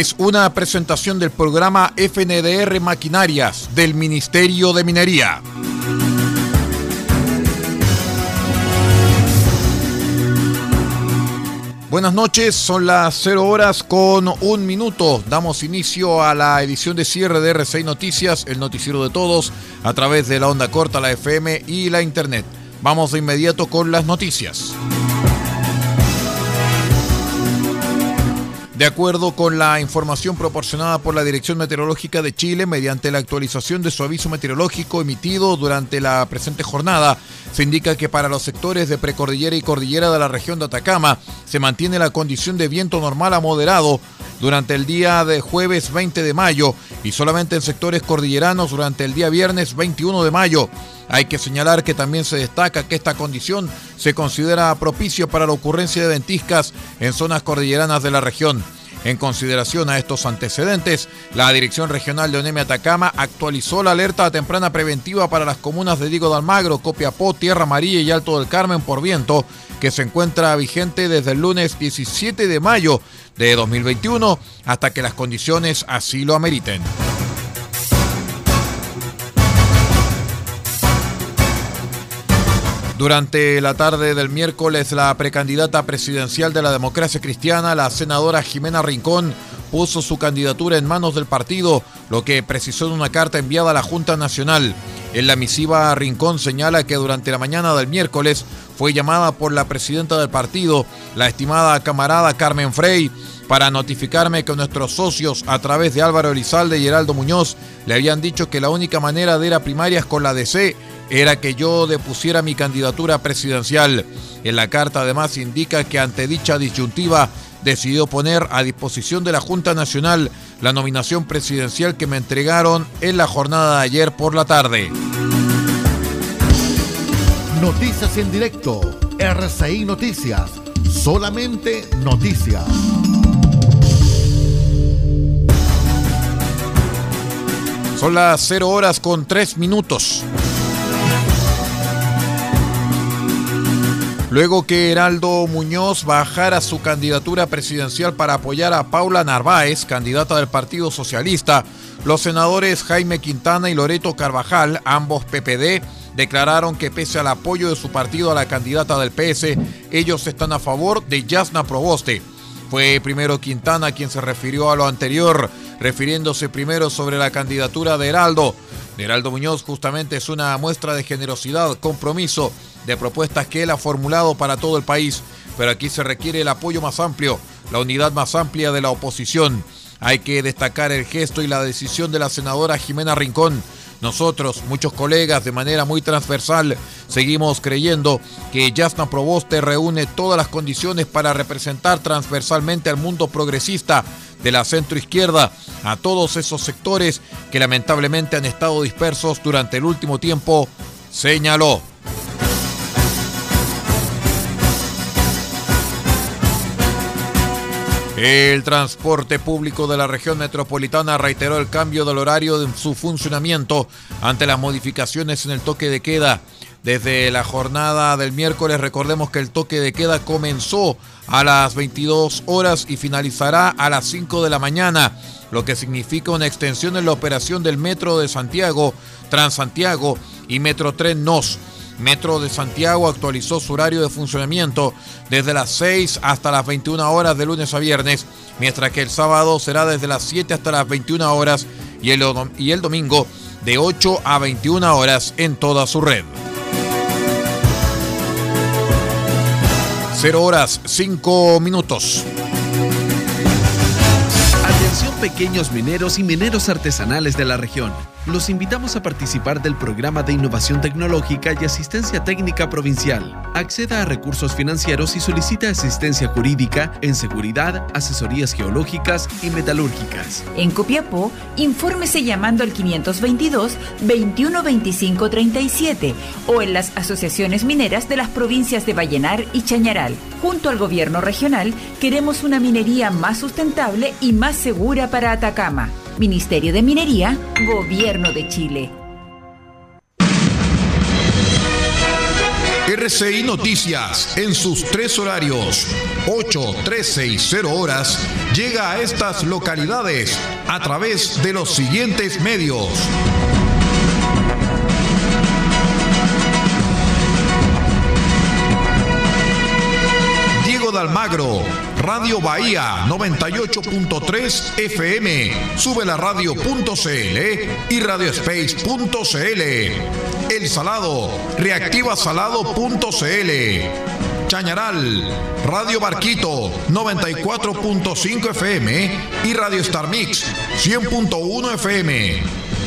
Es una presentación del programa FNDR Maquinarias del Ministerio de Minería. Buenas noches, son las 0 horas con un minuto. Damos inicio a la edición de cierre de R6 Noticias, el noticiero de todos, a través de la onda corta, la FM y la Internet. Vamos de inmediato con las noticias. De acuerdo con la información proporcionada por la Dirección Meteorológica de Chile, mediante la actualización de su aviso meteorológico emitido durante la presente jornada, se indica que para los sectores de precordillera y cordillera de la región de Atacama se mantiene la condición de viento normal a moderado durante el día de jueves 20 de mayo y solamente en sectores cordilleranos durante el día viernes 21 de mayo. Hay que señalar que también se destaca que esta condición se considera propicio para la ocurrencia de ventiscas en zonas cordilleranas de la región. En consideración a estos antecedentes, la Dirección Regional de Onemia Atacama actualizó la alerta temprana preventiva para las comunas de Diego de Almagro, Copiapó, Tierra Amarilla y Alto del Carmen por viento, que se encuentra vigente desde el lunes 17 de mayo de 2021 hasta que las condiciones así lo ameriten. Durante la tarde del miércoles, la precandidata presidencial de la democracia cristiana, la senadora Jimena Rincón, puso su candidatura en manos del partido, lo que precisó en una carta enviada a la Junta Nacional. En la misiva, Rincón señala que durante la mañana del miércoles fue llamada por la presidenta del partido, la estimada camarada Carmen Frey, para notificarme que nuestros socios, a través de Álvaro Elizalde y Heraldo Muñoz, le habían dicho que la única manera de ir a primarias con la DC era que yo depusiera mi candidatura presidencial. En la carta además indica que ante dicha disyuntiva decidió poner a disposición de la Junta Nacional la nominación presidencial que me entregaron en la jornada de ayer por la tarde. Noticias en directo, RCI Noticias, solamente noticias. Son las 0 horas con 3 minutos. Luego que Heraldo Muñoz bajara su candidatura presidencial para apoyar a Paula Narváez, candidata del Partido Socialista, los senadores Jaime Quintana y Loreto Carvajal, ambos PPD, declararon que pese al apoyo de su partido a la candidata del PS, ellos están a favor de Yasna Proboste. Fue primero Quintana quien se refirió a lo anterior, refiriéndose primero sobre la candidatura de Heraldo. Heraldo Muñoz justamente es una muestra de generosidad, compromiso de propuestas que él ha formulado para todo el país, pero aquí se requiere el apoyo más amplio, la unidad más amplia de la oposición. Hay que destacar el gesto y la decisión de la senadora Jimena Rincón. Nosotros, muchos colegas, de manera muy transversal, seguimos creyendo que Yasna Proboste reúne todas las condiciones para representar transversalmente al mundo progresista de la centroizquierda, a todos esos sectores que lamentablemente han estado dispersos durante el último tiempo, señaló. El transporte público de la región metropolitana reiteró el cambio del horario de su funcionamiento ante las modificaciones en el toque de queda. Desde la jornada del miércoles recordemos que el toque de queda comenzó a las 22 horas y finalizará a las 5 de la mañana, lo que significa una extensión en la operación del Metro de Santiago, Transantiago y Metro Tren NOS. Metro de Santiago actualizó su horario de funcionamiento desde las 6 hasta las 21 horas de lunes a viernes, mientras que el sábado será desde las 7 hasta las 21 horas y el, y el domingo de 8 a 21 horas en toda su red. 0 horas 5 minutos. Pequeños mineros y mineros artesanales de la región. Los invitamos a participar del programa de innovación tecnológica y asistencia técnica provincial. Acceda a recursos financieros y solicita asistencia jurídica en seguridad, asesorías geológicas y metalúrgicas. En Copiapó, infórmese llamando al 522 2125 37 o en las asociaciones mineras de las provincias de Vallenar y Chañaral. Junto al gobierno regional, queremos una minería más sustentable y más segura para Atacama. Ministerio de Minería, Gobierno de Chile. RCI Noticias, en sus tres horarios, 8, 13 y 0 horas, llega a estas localidades a través de los siguientes medios. Almagro, Radio Bahía 98.3 FM, sube la radio.cl y radiospace.cl. El Salado, reactivasalado.cl. Chañaral, Radio Barquito 94.5 FM y Radio Star Mix 100.1 FM.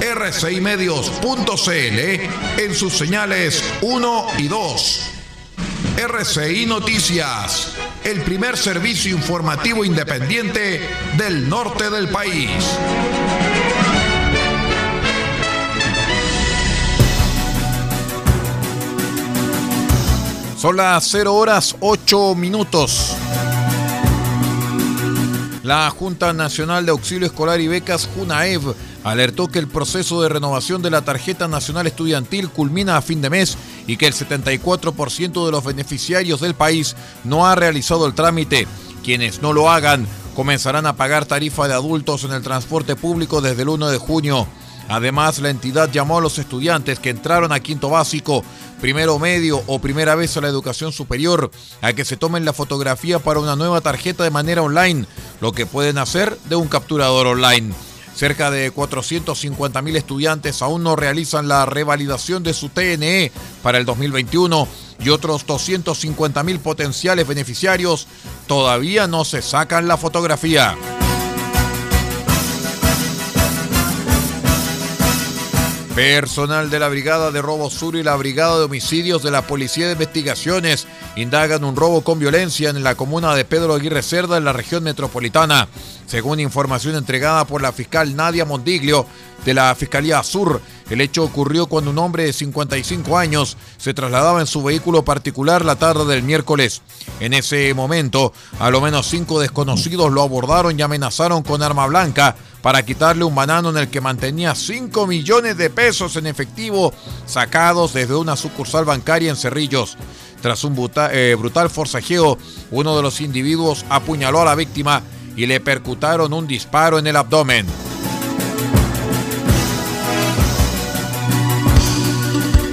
rcimedios.cl en sus señales 1 y 2. RCI Noticias, el primer servicio informativo independiente del norte del país. Son las 0 horas 8 minutos. La Junta Nacional de Auxilio Escolar y Becas, JUNAEV, alertó que el proceso de renovación de la tarjeta nacional estudiantil culmina a fin de mes y que el 74% de los beneficiarios del país no ha realizado el trámite. Quienes no lo hagan comenzarán a pagar tarifa de adultos en el transporte público desde el 1 de junio. Además, la entidad llamó a los estudiantes que entraron a quinto básico, primero medio o primera vez a la educación superior a que se tomen la fotografía para una nueva tarjeta de manera online, lo que pueden hacer de un capturador online. Cerca de 450.000 estudiantes aún no realizan la revalidación de su TNE para el 2021 y otros 250.000 potenciales beneficiarios todavía no se sacan la fotografía. Personal de la Brigada de Robo Sur y la Brigada de Homicidios de la Policía de Investigaciones indagan un robo con violencia en la comuna de Pedro Aguirre Cerda, en la región metropolitana. Según información entregada por la fiscal Nadia Mondiglio de la Fiscalía Sur, el hecho ocurrió cuando un hombre de 55 años se trasladaba en su vehículo particular la tarde del miércoles. En ese momento, a lo menos cinco desconocidos lo abordaron y amenazaron con arma blanca para quitarle un banano en el que mantenía 5 millones de pesos en efectivo sacados desde una sucursal bancaria en Cerrillos. Tras un eh, brutal forcejeo, uno de los individuos apuñaló a la víctima y le percutaron un disparo en el abdomen.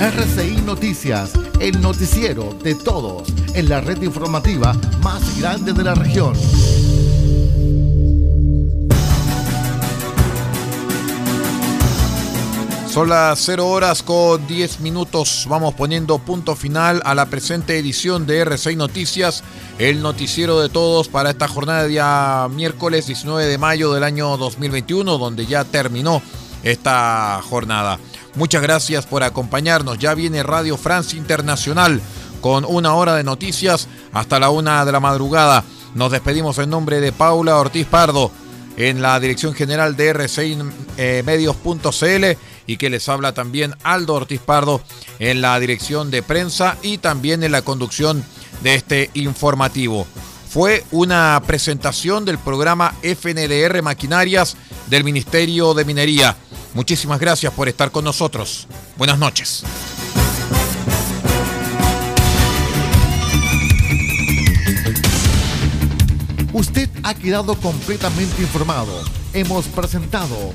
RCI Noticias, el noticiero de todos, en la red informativa más grande de la región. Son las 0 horas con 10 minutos. Vamos poniendo punto final a la presente edición de R6 Noticias, el noticiero de todos para esta jornada de día miércoles 19 de mayo del año 2021, donde ya terminó esta jornada. Muchas gracias por acompañarnos. Ya viene Radio Francia Internacional con una hora de noticias hasta la una de la madrugada. Nos despedimos en nombre de Paula Ortiz Pardo en la dirección general de R6 eh, Medios.cl y que les habla también Aldo Ortiz Pardo en la dirección de prensa y también en la conducción de este informativo. Fue una presentación del programa FNDR Maquinarias del Ministerio de Minería. Muchísimas gracias por estar con nosotros. Buenas noches. Usted ha quedado completamente informado. Hemos presentado